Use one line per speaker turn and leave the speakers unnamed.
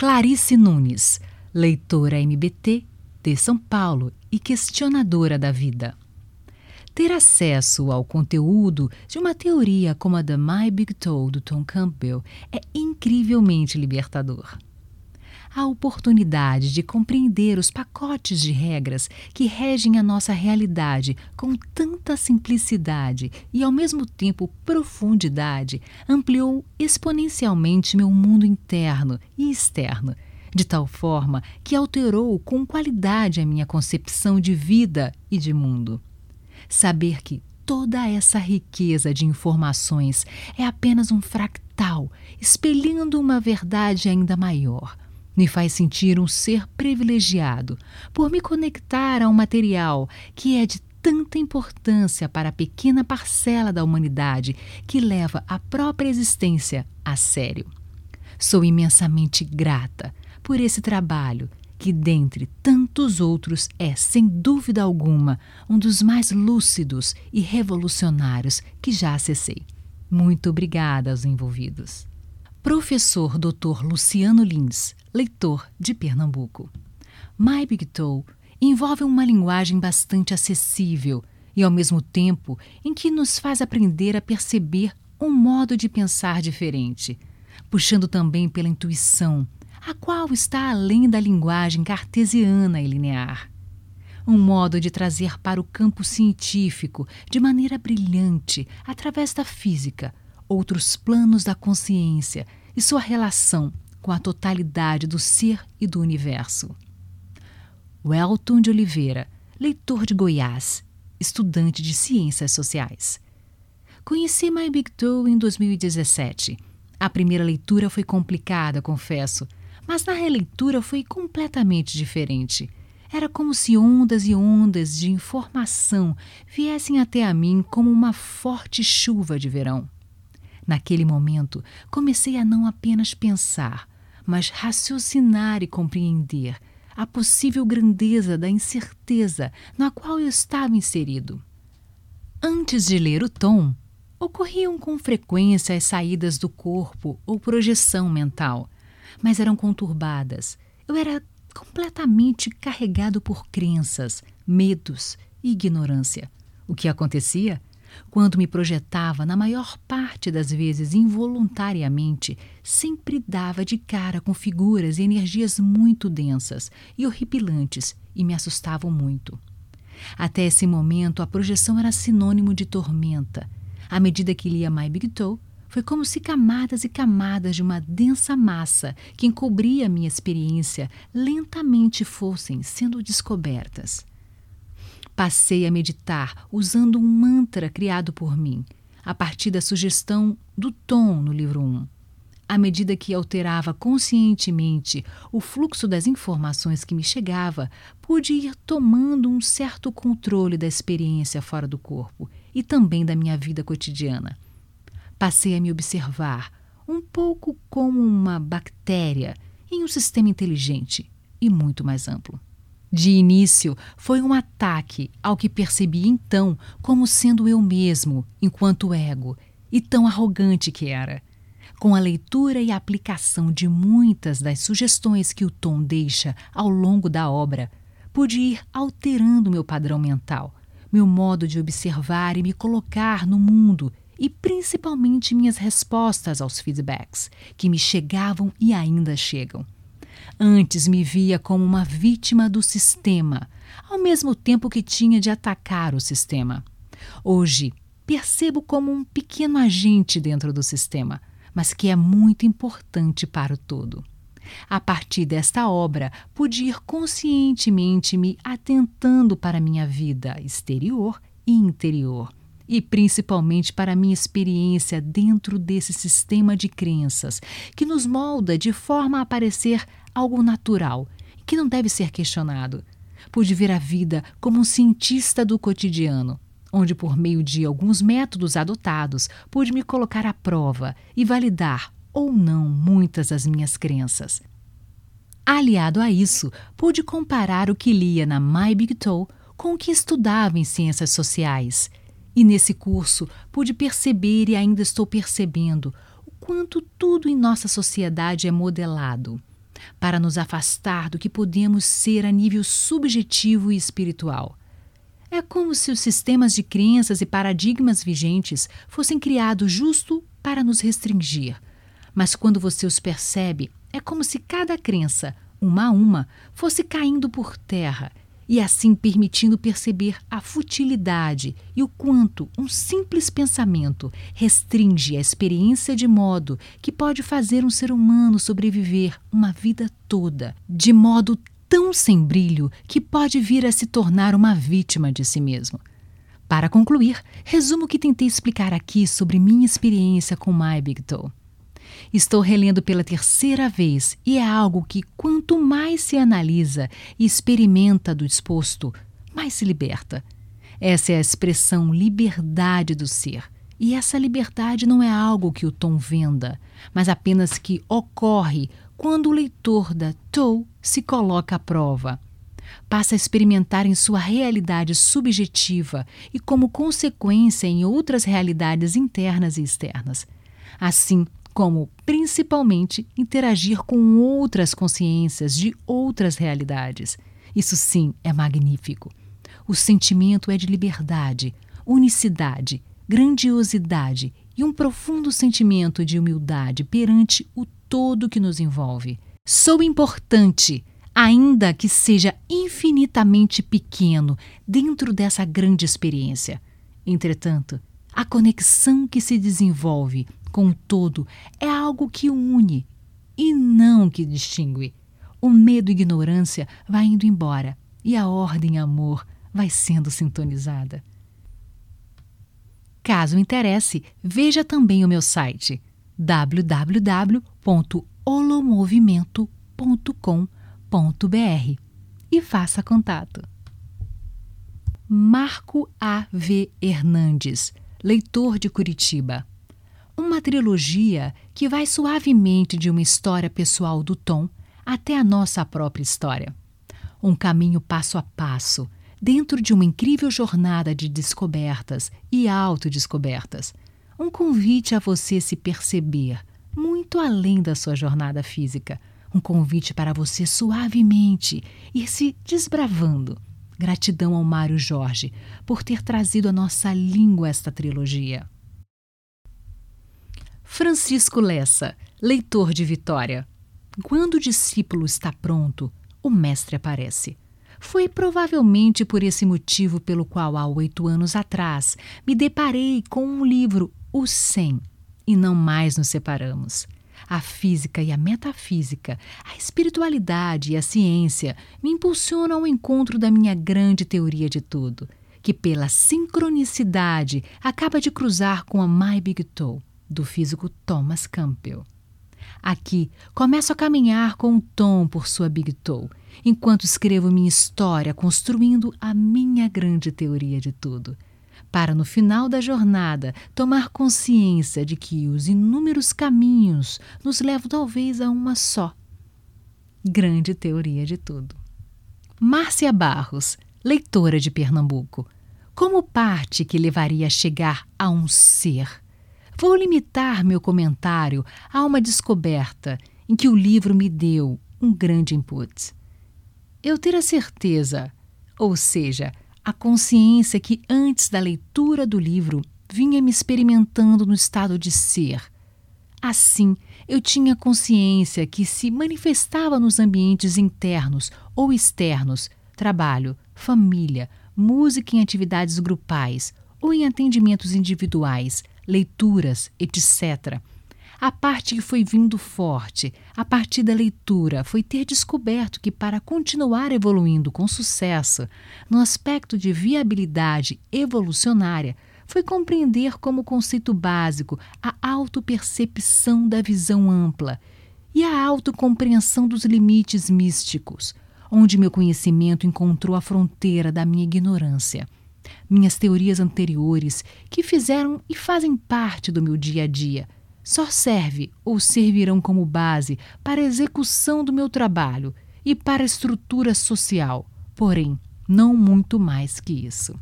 Clarice Nunes, leitora MBT de São Paulo e questionadora da vida. Ter acesso ao conteúdo de uma teoria como a da My Big Toe do Tom Campbell é incrivelmente libertador a oportunidade de compreender os pacotes de regras que regem a nossa realidade com tanta simplicidade e, ao mesmo tempo, profundidade, ampliou exponencialmente meu mundo interno e externo, de tal forma que alterou com qualidade a minha concepção de vida e de mundo. Saber que toda essa riqueza de informações é apenas um fractal, espelhando uma verdade ainda maior me faz sentir um ser privilegiado por me conectar a um material que é de tanta importância para a pequena parcela da humanidade que leva a própria existência a sério. Sou imensamente grata por esse trabalho que, dentre tantos outros, é, sem dúvida alguma, um dos mais lúcidos e revolucionários que já acessei. Muito obrigada aos envolvidos. Professor Dr. Luciano Lins, leitor de Pernambuco. My Big Toe envolve uma linguagem bastante acessível e, ao mesmo tempo, em que nos faz aprender a perceber um modo de pensar diferente, puxando também pela intuição, a qual está além da linguagem cartesiana e linear. Um modo de trazer para o campo científico, de maneira brilhante, através da física, outros planos da consciência e sua relação com a totalidade do ser e do universo. Welton de Oliveira, leitor de Goiás, estudante de Ciências Sociais. Conheci My Big Toe em 2017. A primeira leitura foi complicada, confesso, mas na releitura foi completamente diferente. Era como se ondas e ondas de informação viessem até a mim como uma forte chuva de verão. Naquele momento, comecei a não apenas pensar, mas raciocinar e compreender a possível grandeza da incerteza na qual eu estava inserido. Antes de ler o tom, ocorriam com frequência as saídas do corpo ou projeção mental, mas eram conturbadas. Eu era completamente carregado por crenças, medos e ignorância. O que acontecia? Quando me projetava, na maior parte das vezes involuntariamente, sempre dava de cara com figuras e energias muito densas e horripilantes e me assustavam muito. Até esse momento, a projeção era sinônimo de tormenta. À medida que lia My Big Toe, foi como se camadas e camadas de uma densa massa que encobria minha experiência lentamente fossem sendo descobertas. Passei a meditar usando um mantra criado por mim, a partir da sugestão do tom no livro 1. À medida que alterava conscientemente o fluxo das informações que me chegava, pude ir tomando um certo controle da experiência fora do corpo e também da minha vida cotidiana. Passei a me observar, um pouco como uma bactéria em um sistema inteligente e muito mais amplo. De início, foi um ataque ao que percebi então como sendo eu mesmo, enquanto ego, e tão arrogante que era. Com a leitura e aplicação de muitas das sugestões que o Tom deixa ao longo da obra, pude ir alterando meu padrão mental, meu modo de observar e me colocar no mundo e principalmente minhas respostas aos feedbacks que me chegavam e ainda chegam. Antes me via como uma vítima do sistema, ao mesmo tempo que tinha de atacar o sistema. Hoje, percebo como um pequeno agente dentro do sistema, mas que é muito importante para o todo. A partir desta obra, pude ir conscientemente me atentando para minha vida exterior e interior, e principalmente para a minha experiência dentro desse sistema de crenças que nos molda de forma a parecer algo natural, que não deve ser questionado. Pude ver a vida como um cientista do cotidiano, onde, por meio de alguns métodos adotados, pude me colocar à prova e validar ou não muitas das minhas crenças. Aliado a isso, pude comparar o que lia na My Big Toe com o que estudava em ciências sociais e nesse curso pude perceber e ainda estou percebendo o quanto tudo em nossa sociedade é modelado. para nos afastar do que podemos ser a nível subjetivo e espiritual. É como se os sistemas de crenças e paradigmas vigentes fossem criados justo para nos restringir. Mas quando você os percebe, é como se cada crença, uma a uma, fosse caindo por terra e assim permitindo perceber a futilidade e o quanto um simples pensamento restringe a experiência de modo que pode fazer um ser humano sobreviver uma vida toda, de modo tão sem brilho que pode vir a se tornar uma vítima de si mesmo. Para concluir, resumo o que tentei explicar aqui sobre minha experiência com My Big Toe. Estou relendo pela terceira vez e é algo que, quanto mais se analisa e experimenta do exposto, mais se liberta. Essa é a expressão liberdade do ser. E essa liberdade não é algo que o Tom venda, mas apenas que ocorre quando o leitor da Toe se coloca à prova. Passa a experimentar em sua realidade subjetiva e, como consequência, em outras realidades internas e externas. Assim, como principalmente interagir com outras consciências de outras realidades. Isso sim é magnífico. O sentimento é de liberdade, unicidade, grandiosidade e um profundo sentimento de humildade perante o todo que nos envolve. Sou importante, ainda que seja infinitamente pequeno dentro dessa grande experiência. Entretanto, a conexão que se desenvolve com o todo, é algo que une e não que distingue. O medo e ignorância vai indo embora e a ordem amor vai sendo sintonizada. Caso interesse, veja também o meu site www.olomovimento.com.br e faça contato. Marco A. V. Hernandes, leitor de Curitiba uma trilogia que vai suavemente de uma história pessoal do Tom até a nossa própria história. Um caminho passo a passo, dentro de uma incrível jornada de descobertas e autodescobertas. Um convite a você se perceber muito além da sua jornada física. Um convite para você suavemente ir se desbravando. Gratidão ao Mário Jorge por ter trazido à nossa língua esta trilogia. Francisco Lessa, leitor de Vitória. Quando o discípulo está pronto, o mestre aparece. Foi provavelmente por esse motivo pelo qual, há oito anos atrás, me deparei com um livro, O Cem, e não mais nos separamos. A física e a metafísica, a espiritualidade e a ciência me impulsionam ao encontro da minha grande teoria de tudo, que pela sincronicidade acaba de cruzar com a My Big Toe do físico Thomas Campbell. Aqui começo a caminhar com o Tom por sua Big Toe, enquanto escrevo minha história construindo a minha grande teoria de tudo, para no final da jornada tomar consciência de que os inúmeros caminhos nos levam talvez a uma só grande teoria de tudo. Márcia Barros, leitora de Pernambuco, como parte que levaria a chegar a um ser Vou limitar meu comentário a uma descoberta em que o livro me deu um grande input. Eu ter a certeza, ou seja, a consciência que antes da leitura do livro vinha me experimentando no estado de ser. Assim, eu tinha consciência que se manifestava nos ambientes internos ou externos, trabalho, família, música em atividades grupais ou em atendimentos individuais, leituras, etc. A parte que foi vindo forte, a partir da leitura, foi ter descoberto que, para continuar evoluindo com sucesso, no aspecto de viabilidade evolucionária, foi compreender como conceito básico a autopercepção da visão ampla e a autocompreensão dos limites místicos, onde meu conhecimento encontrou a fronteira da minha ignorância minhas teorias anteriores, que fizeram e fazem parte do meu dia a dia, só serve ou servirão como base para a execução do meu trabalho e para a estrutura social, porém, não muito mais que isso.